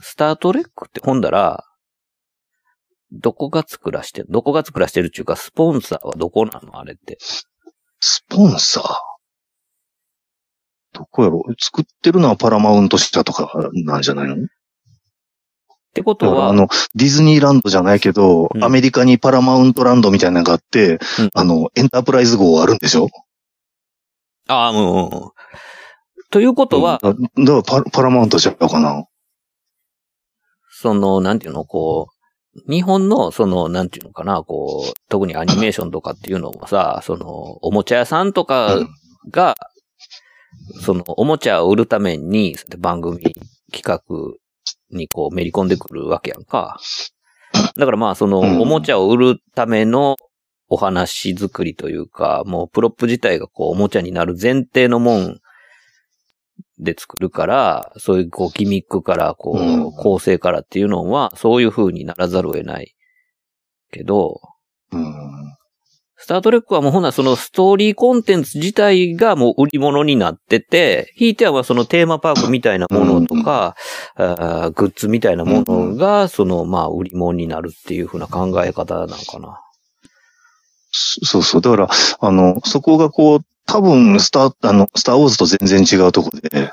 スタートレックってほんだら、どこが作らしてるどこが作らしてるっていうか、スポンサーはどこなの？あれって。スポンサー？どこやろ？作ってるのはパラマウント社とかなんじゃないの？ってことは、あの、ディズニーランドじゃないけど、うん。アメリカにパラマウントランドみたいなのがあって、うん。あの、エンタープライズ号あるんでしょ？ああ、うんうんうん。ということは、うん。だだからパパラマウントじゃうかな。その、なんていうの、こう、日本の、その、なんていうのかな、こう、特にアニメーションとかっていうのもさ、その、おもちゃ屋さんとかうんが、その、おもちゃを売るために、番組企画にこう、めり込んでくるわけやんか。だからまあ、その、うんおもちゃを売るためのお話作りというか、もう、プロップ自体がこう、おもちゃになる前提のもんで作るから、そういうこう、ギミックから、こう構成からっていうのは、そういう風にならざるを得ない。けど、うん。スタートレックはもうほなそのストーリーコンテンツ自体がもう売り物になってて、ひいてはそのテーマパークみたいなものとか、グッズみたいなものがそのまあ売り物になるっていう風な考え方なのかな。そうそう。だから、あの、そこがこう、多分、スター、あの、スターウォーズと全然違うところで、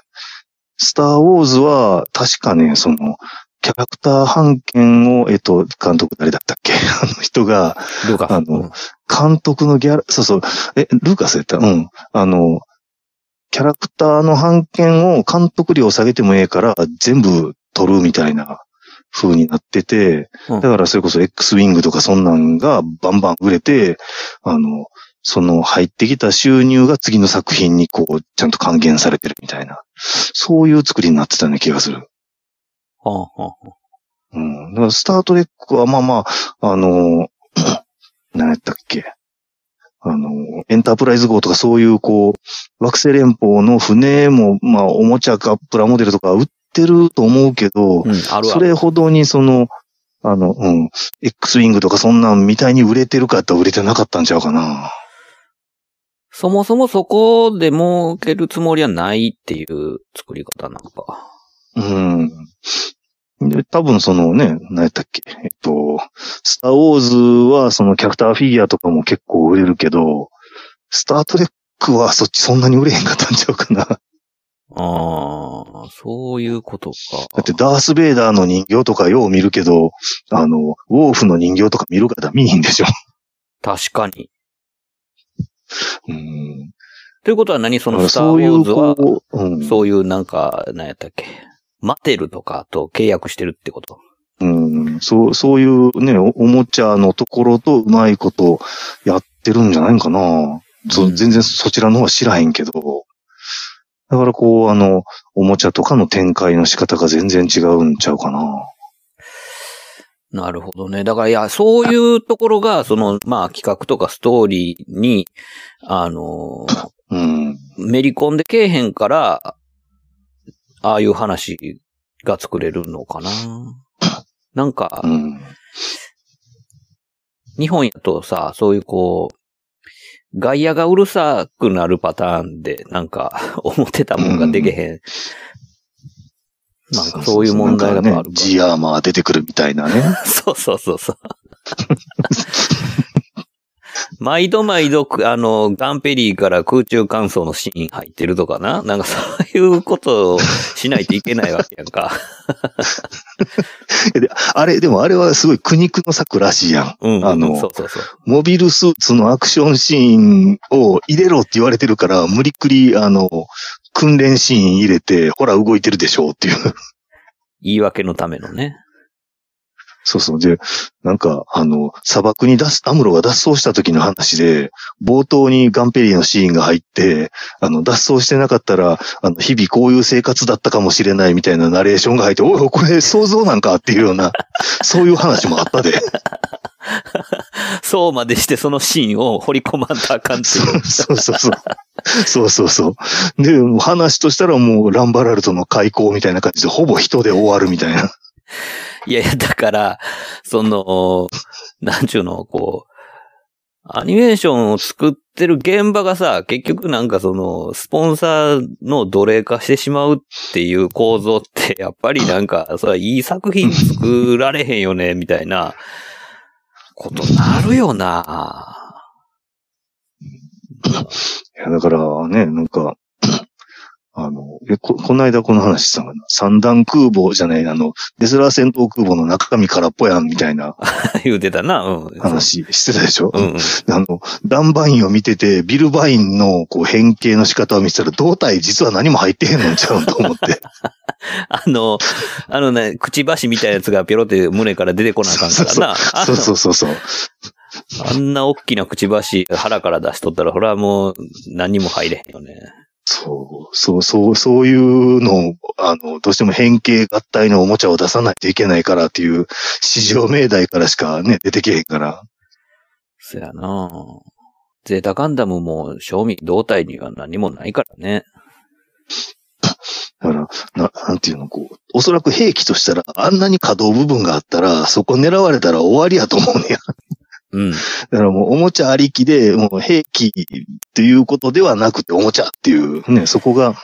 スターウォーズは、確かね、その、キャラクター判権を、えっと、監督誰だったっけ？あの人が、ルーカス。あの監督のギャラ、そうそう、え、ルーカスやった？うん。あの、キャラクターの判権を監督料下げてもええから、全部取るみたいな風になってて、うん。だからそれこそ X ウィングとかそんなんがバンバン売れて、あの、その入ってきた収入が次の作品にこう、ちゃんと還元されてるみたいな、そういう作りになってたような気がする。はあはあはあうん。だからスタートレックはまあまあ、あの、何やったっけ。あの、エンタープライズ号とかそういうこう、惑星連邦の船も、まあ、おもちゃかプラモデルとか売ってると思うけど、うん、あるあそる。れほどにその、あの、うん、X ウィングとかそんなんみたいに売れてるかって売れてなかったんちゃうかな。そもそもそこで儲けるつもりはないっていう作り方なんか。うん。で、多分そのね、何やったっけ、えっと、スターウォーズはそのキャラクターフィギュアとかも結構売れるけど、スタートレックはそっちそんなに売れへんかったんちゃうかな。だああ、そういうことか。ってダース・ベイダーの人形とかよう見るけど、あの、ウォーフの人形とか見るから見えんでしょ。確かに。うん。ということは何そのスター・ウそういう、ォーズは、こう、うん。そういうなんか、何やったっけ？マテルとかと契約してるってこと？うん、そう、そういうねお、おもちゃのところとうまいことやってるんじゃないんかな。そううん全然そちらの方は知らへんけど。だからこう、あの、おもちゃとかの展開の仕方が全然違うんちゃうかな。なるほどね。だから、いや、そういうところが、その、まあ、企画とかストーリーに、あのーうん。めり込んでけえへんから、ああいう話が作れるのかな。なんかう、ん。日本やとさ、そういうこう、外野がうるさくなるパターンで、なんか、思ってたもんがでけへん。なんかそういう問題があるから。ジアーマー出てくるみたいなね。そうそうそうそう。毎度毎度、あの、ガンペリーから空中乾燥のシーン入ってるとかな？なんかそういうことをしないといけないわけやんか。であれ、でもあれはすごい苦肉の策らしいやん。うん。あのそうそうそう。モビルスーツのアクションシーンを入れろって言われてるから、無理くり、あの、訓練シーン入れて、ほら動いてるでしょうっていう。言い訳のためのね。そうそう。で、なんか、あの、砂漠に脱す、アムロが脱走した時の話で、冒頭にガンペリーのシーンが入って、あの、脱走してなかったら、あの、日々こういう生活だったかもしれないみたいなナレーションが入って、おい、これ想像なんかっていうような、そういう話もあったで。そうまでしてそのシーンを掘り込まんとあかんっていう。そうそうそう。そうそうそう。で、話としたらもうランバラルトの開口みたいな感じで、ほぼ人で終わるみたいな。いやいや、だから、その、なんちゅうの、こう、アニメーションを作ってる現場がさ、結局なんかその、スポンサーの奴隷化してしまうっていう構造って、やっぱりなんか、それはいい作品作られへんよね、みたいな、ことなるよな。いや、だからね、なんか、あの、えこ、この間この話したかな。三段空母じゃない、あの、デスラー戦闘空母の中身空っぽやんみたいな 言うてたな、うん。話してたでしょ、うんうん。あの、ダンバインを見てて、ビルバインのこう変形の仕方を見てたら、胴体実は何も入ってへんのんちゃうんと思って。あの、あのね、くちばしみたいなやつがピョロって胸から出てこなあかんからな。あそうそうそうそう。あんな大きなくちばし腹から出しとったら、ほらもう何にも入れへんよね。そう、そう、そう、そういうのを、あの、どうしても変形合体のおもちゃを出さないといけないからっていう、市場命題からしかね、出てけへんから。そやなゼータガンダムも、正味胴体には何もないからね。だから、な、なんていうの、こう、おそらく兵器としたら、あんなに可動部分があったら、そこ狙われたら終わりやと思うねや。うん。だからもうおもちゃありきで、もう兵器っていうことではなくておもちゃっていうね、そこが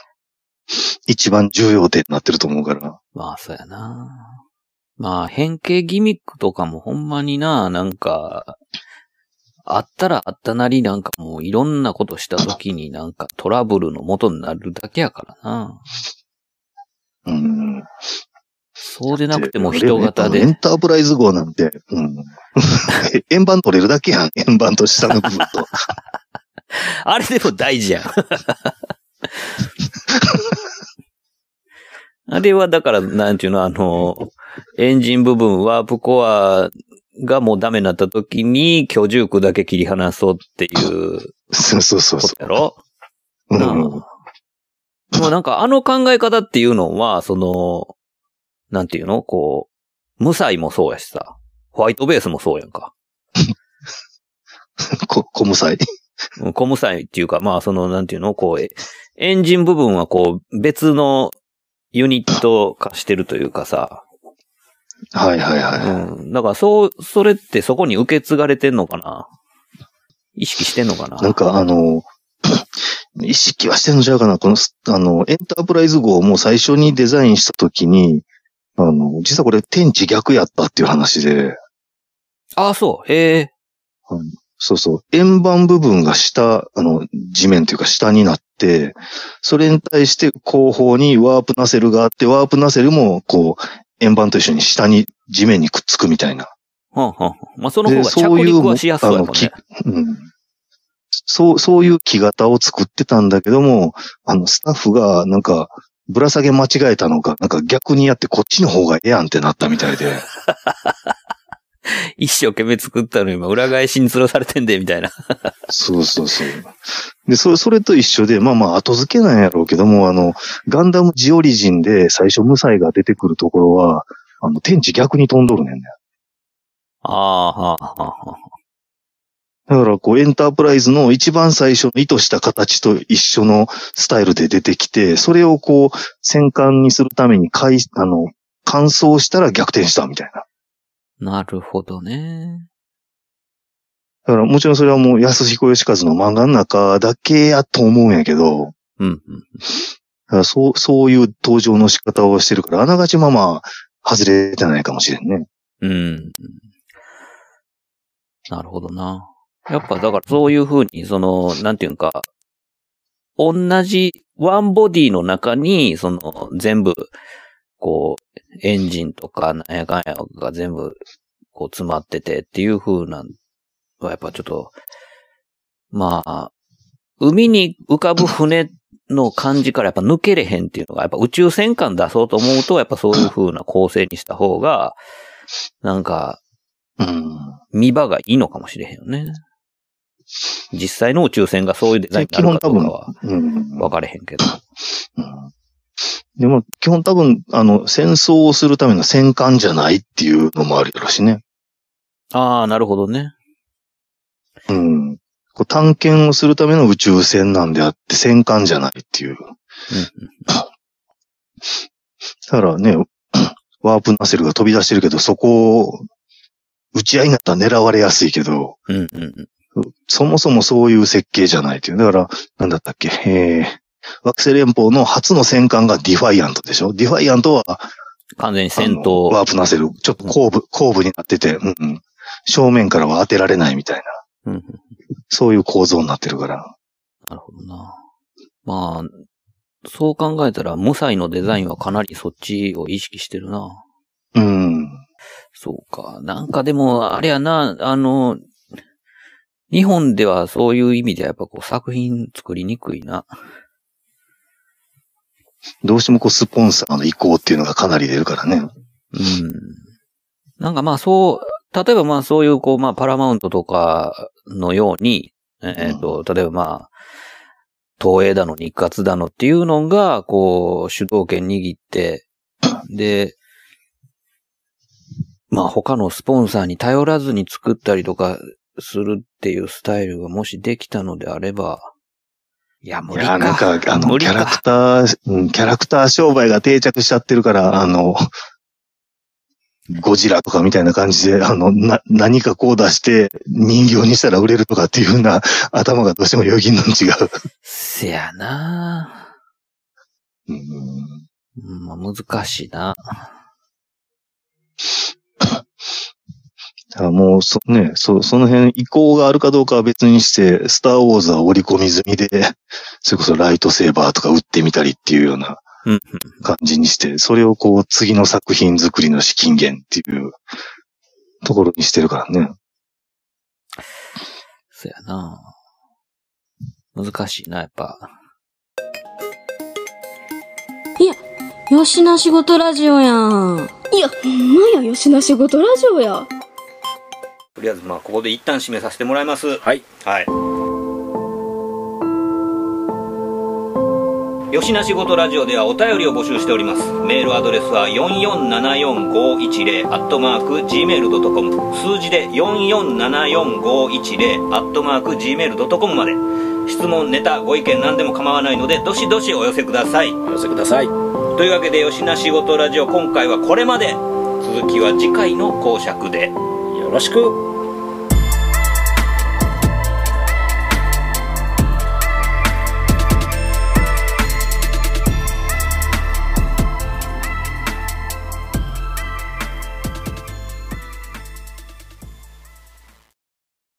一番重要点になってると思うから。まあ、そうやなまあ、変形ギミックとかもほんまにな、なんか、あったらあったなりなんかもういろんなことした時になんかトラブルの元になるだけやからな。うん。そうでなくても人型で。エンタープライズ号なんて、うん。円盤取れるだけやん。円盤と下の部分と。あれでも大事やん。あれはだから、なんていうの、あの、エンジン部分、ワープコアがもうダメになった時に居住区だけ切り離そうっていうそうそうそうそことやろ？う。ん。でもなんかあの考え方っていうのは、その、なんていうの？こう、無彩もそうやしさ、ホワイトベースもそうやんか。こ、コムサイ。うんコムサイっていうか、まあその、なんていうの？こう、えエンジン部分はこう、別のユニット化してるというかさ、はいはいはい。うん。だからそう、それってそこに受け継がれてんのかな？意識してんのかな？なんかあの、意識はしてんのちゃうかな？このス、あの、エンタープライズ号も最初にデザインしたときに、あの、実はこれ天地逆やったっていう話で、ああ、そう。へえ。そうそう、円盤部分が下、あの、地面というか下になって、それに対して後方にワープナセルがあって、ワープナセルもこう、円盤と一緒に下に、地面にくっつくみたいな。はんはん。まあその方でが着陸はしやすそうやもんそういうね。うん。そう、そういう木型を作ってたんだけども、あの、スタッフが、なんか、ぶら下げ間違えたのか、なんか逆にやってこっちの方がええやんってなったみたいで。一生懸命作ったのに今裏返しに吊るされてんで、みたいな。そうそうそう。で、それ、それと一緒で、まあまあ後付けなんやろうけども、あの、ガンダムジオリジンで最初無彩が出てくるところは、あの、天地逆に飛んどるねんね。ああ、はあ、はあ、はあ。だから、こう、エンタープライズの一番最初の意図した形と一緒のスタイルで出てきて、それをこう、戦艦にするために回、あの、乾燥したら逆転したみたいな。なるほどね。だからもちろんそれはもう安彦義和の漫画の中だけやと思うんやけど、うん、うん。だからそう、そういう登場の仕方をしてるから、あながちまあまあ、外れてないかもしれんね。うん。なるほどな。やっぱだからそういう風に、その、なんていうか、同じワンボディの中に、その、全部、こう、エンジンとか、なんやかんやが全部、こう詰まっててっていう風なんは、やっぱちょっと、まあ、海に浮かぶ船の感じからやっぱ抜けれへんっていうのが、やっぱ宇宙戦艦出そうと思うと、やっぱそういう風な構成にした方が、なんか、うん。見場がいいのかもしれへんよね。実際の宇宙船がそういうデザインになるかどうかはうん。分かれへんけど。うんでも、基本多分、あの、戦争をするための戦艦じゃないっていうのもあるやろしね。ああ、なるほどね。うん。こう探検をするための宇宙船なんであって、戦艦じゃないっていう。うんだからね、ワープナセルが飛び出してるけど、そこを、打ち合いになったら狙われやすいけど、うん。うんうんうん。そもそもそういう設計じゃないっていう。だから、なんだったっけ、えー、惑星連邦の初の戦艦がディファイアントでしょ？ディファイアントは、完全に戦あのワ闘。ープナセル、ちょっと後部、後部になってて、うんうん、正面からは当てられないみたいな、うんうんそういう構造になってるから。なるほどな。まあ、そう考えたら、無彩のデザインはかなりそっちを意識してるな。うん。そうか。なんかでも、あれやな、あの、日本ではそういう意味ではやっぱこう作品作りにくいな。どうしてもこう、スポンサーの意向っていうのがかなり出るからね。うん。なんかまあそう、例えばまあそういうこうまあパラマウントとかのように、えっ、と、例えばまあ、東映だの日活だのっていうのが、こう、主導権握って、で、まあ他のスポンサーに頼らずに作ったりとかするっていうスタイルがもしできたのであれば、いや、無理か。いや、なんか、あの、キャラクター、うん、キャラクター商売が定着しちゃってるから、あの、ゴジラとかみたいな感じで、あの、な、何かこう出して人形にしたら売れるとかっていうふうな頭がどうしてもよぎんのに違う。せやなうんうんまあ難しいな。だからもう、そ、ね、そ、その辺意向があるかどうかは別にして、スターウォーズは織り込み済みで、それこそライトセーバーとか撃ってみたりっていうような感じにして、それをこう次の作品作りの資金源っていうところにしてるからね。そやな難しいな、やっぱ。よしな仕事ラジオやん。いや、ほんまや、よしな仕事ラジオや。とりあえずまあここで一旦締めさせてもらいます。はい。はい。吉な仕事ラジオではお便りを募集しております。メールアドレスは4474510アットマーク gmail.com 数字で4474510アットマーク gmail.com まで質問、ネタ、ご意見何でも構わないのでどしどしお寄せください。お寄せください。というわけで吉な仕事ラジオ今回はこれまで続きは次回の講釈で。よろしく。